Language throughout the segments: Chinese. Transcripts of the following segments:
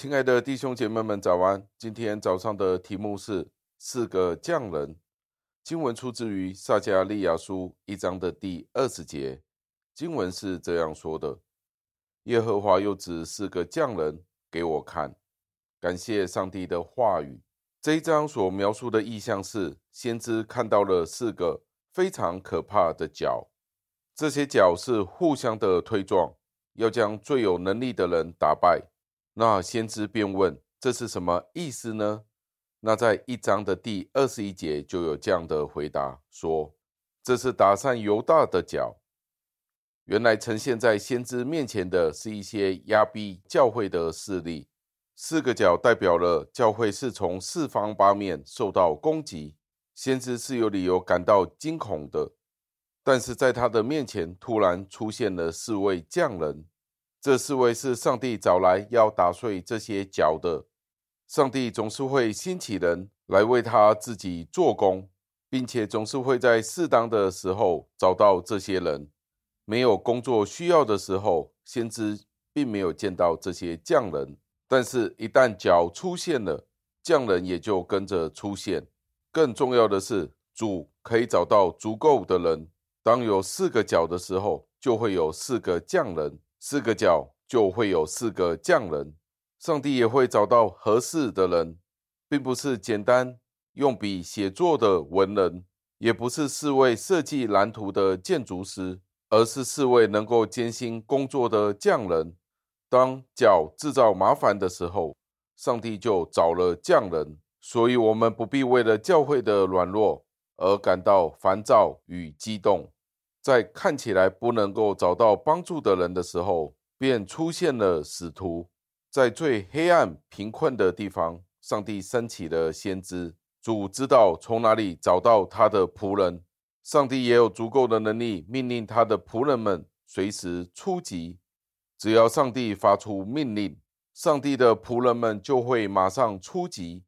亲爱的弟兄姐妹们，早安！今天早上的题目是四个匠人。经文出自于撒迦利亚书一章的第二十节。经文是这样说的：“耶和华又指四个匠人给我看。”感谢上帝的话语。这一章所描述的意象是，先知看到了四个非常可怕的角，这些角是互相的推撞，要将最有能力的人打败。那先知便问：“这是什么意思呢？”那在一章的第二十一节就有这样的回答说：“这是打散犹大的脚。”原来呈现在先知面前的是一些压逼教会的势力。四个角代表了教会是从四方八面受到攻击，先知是有理由感到惊恐的。但是在他的面前突然出现了四位匠人。这四位是上帝找来要打碎这些角的。上帝总是会兴起人来为他自己做工，并且总是会在适当的时候找到这些人。没有工作需要的时候，先知并没有见到这些匠人。但是，一旦角出现了，匠人也就跟着出现。更重要的是，主可以找到足够的人。当有四个角的时候，就会有四个匠人。四个角就会有四个匠人，上帝也会找到合适的人，并不是简单用笔写作的文人，也不是四位设计蓝图的建筑师，而是四位能够艰辛工作的匠人。当角制造麻烦的时候，上帝就找了匠人，所以我们不必为了教会的软弱而感到烦躁与激动。在看起来不能够找到帮助的人的时候，便出现了使徒。在最黑暗、贫困的地方，上帝升起了先知。主知道从哪里找到他的仆人，上帝也有足够的能力命令他的仆人们随时出击。只要上帝发出命令，上帝的仆人们就会马上出击。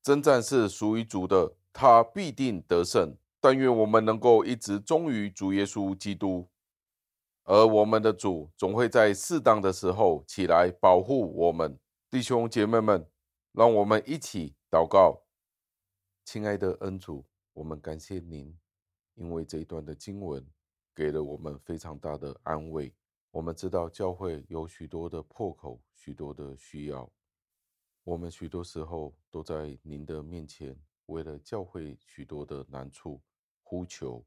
征战是属于主的，他必定得胜。但愿我们能够一直忠于主耶稣基督，而我们的主总会在适当的时候起来保护我们。弟兄姐妹们，让我们一起祷告。亲爱的恩主，我们感谢您，因为这一段的经文给了我们非常大的安慰。我们知道教会有许多的破口，许多的需要，我们许多时候都在您的面前，为了教会许多的难处。呼求，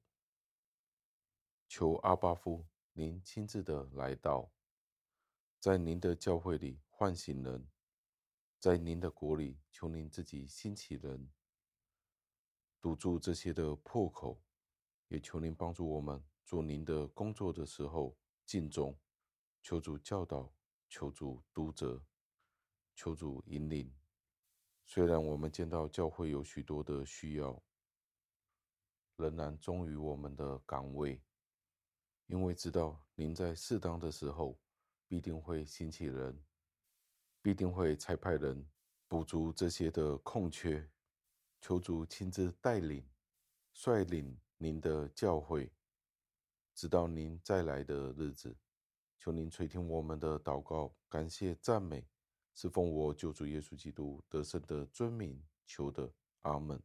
求阿巴夫，您亲自的来到，在您的教会里唤醒人，在您的国里，求您自己兴起人，堵住这些的破口，也求您帮助我们做您的工作的时候敬重，求主教导，求主督责，求主引领。虽然我们见到教会有许多的需要。仍然忠于我们的岗位，因为知道您在适当的时候必定会兴起人，必定会差派人补足这些的空缺。求主亲自带领、率领您的教会，直到您再来的日子。求您垂听我们的祷告，感谢赞美，是奉我救主耶稣基督得胜的尊名求的，阿门。